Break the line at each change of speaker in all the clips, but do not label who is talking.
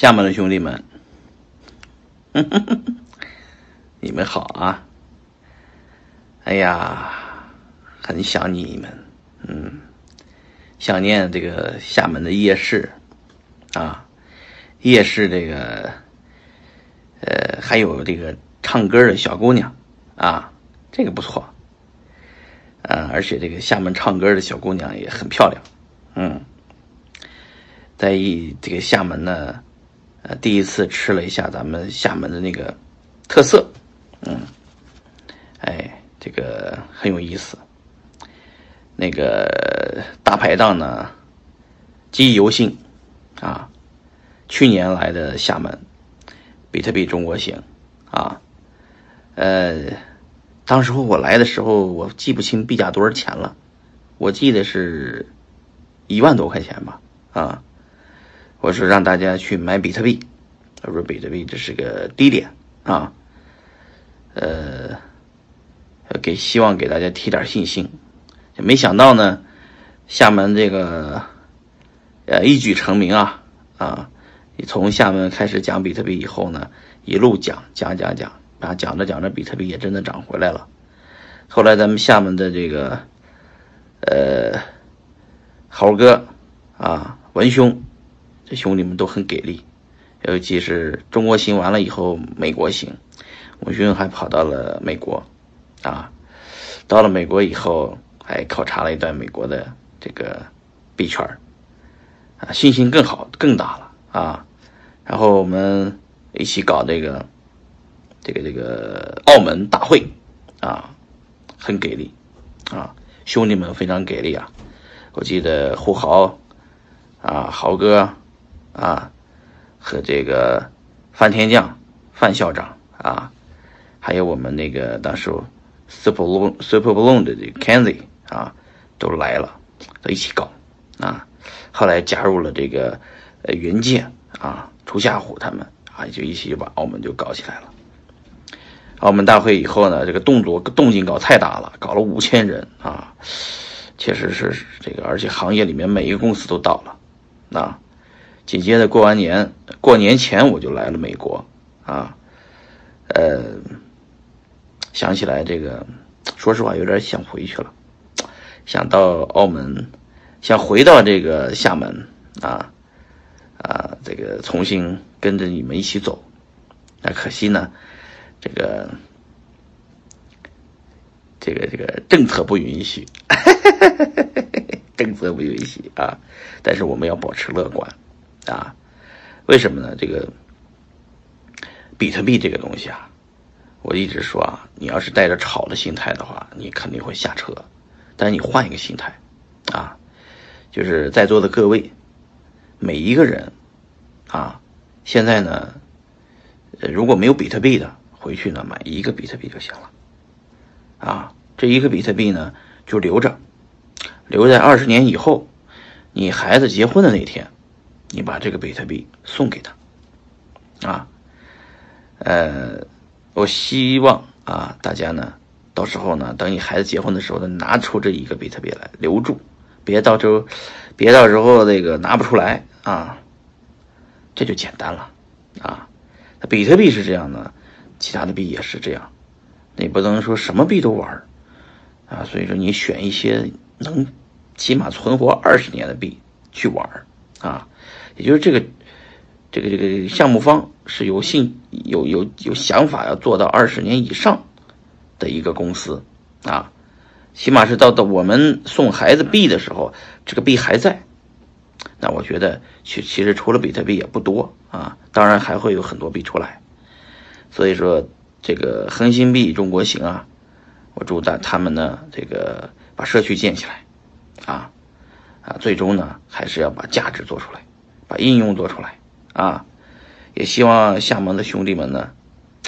厦门的兄弟们，你们好啊！哎呀，很想你们，嗯，想念这个厦门的夜市。啊，夜市这个，呃，还有这个唱歌的小姑娘。啊，这个不错，啊，而且这个厦门唱歌的小姑娘也很漂亮，嗯，在一这个厦门呢。呃，第一次吃了一下咱们厦门的那个特色，嗯，哎，这个很有意思。那个大排档呢，记忆犹新啊。去年来的厦门，比特币中国行啊，呃，当时候我来的时候，我记不清币价多少钱了，我记得是一万多块钱吧，啊。我说让大家去买比特币，他说比特币这是个低点。啊，呃，给希望给大家提点信心，没想到呢，厦门这个呃一举成名啊。啊，从厦门开始讲比特币以后呢，一路讲讲讲讲，啊讲着讲着比特币也真的涨回来了，后来咱们厦门的这个呃猴哥啊文兄。这兄弟们都很给力，尤其是中国行完了以后，美国行，我兄还跑到了美国，啊，到了美国以后，还考察了一段美国的这个币圈啊，信心更好更大了啊。然后我们一起搞这个这个这个澳门大会啊，很给力啊，兄弟们非常给力啊。我记得胡豪啊，豪哥。啊，和这个范天将、范校长啊，还有我们那个当时 Super Blue Super Blue 的这个 Kenzie 啊，都来了，都一起搞啊。后来加入了这个呃云界啊、朱夏虎他们啊，就一起就把澳门就搞起来了。澳门大会以后呢，这个动作动静搞太大了，搞了五千人啊，确实是这个，而且行业里面每一个公司都到了啊。紧接着过完年，过年前我就来了美国，啊，呃，想起来这个，说实话有点想回去了，想到澳门，想回到这个厦门，啊，啊，这个重新跟着你们一起走，那可惜呢，这个，这个这个政策不允许，政策不允许啊，但是我们要保持乐观。啊，为什么呢？这个比特币这个东西啊，我一直说啊，你要是带着炒的心态的话，你肯定会下车。但是你换一个心态，啊，就是在座的各位，每一个人，啊，现在呢，如果没有比特币的，回去呢买一个比特币就行了。啊，这一个比特币呢就留着，留在二十年以后，你孩子结婚的那天。你把这个比特币送给他，啊，呃，我希望啊，大家呢，到时候呢，等你孩子结婚的时候呢，拿出这一个比特币来留住，别到时候，别到时候那个拿不出来啊，这就简单了啊。比特币是这样的，其他的币也是这样，你不能说什么币都玩啊。所以说，你选一些能起码存活二十年的币去玩啊。也就是这个，这个这个项目方是有信有有有想法要做到二十年以上的一个公司啊，起码是到到我们送孩子币的时候，这个币还在。那我觉得其其实除了比特币也不多啊，当然还会有很多币出来。所以说这个恒星币中国行啊，我祝大他们呢这个把社区建起来啊啊，最终呢还是要把价值做出来。把应用做出来，啊，也希望厦门的兄弟们呢，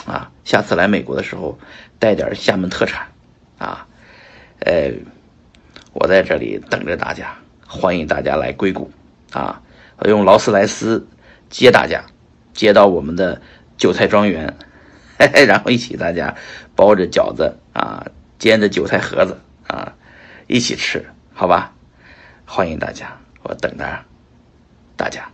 啊，下次来美国的时候带点厦门特产，啊，呃，我在这里等着大家，欢迎大家来硅谷，啊，用劳斯莱斯接大家，接到我们的韭菜庄园，嘿嘿，然后一起大家包着饺子啊，煎着韭菜盒子啊，一起吃，好吧？欢迎大家，我等着。大家。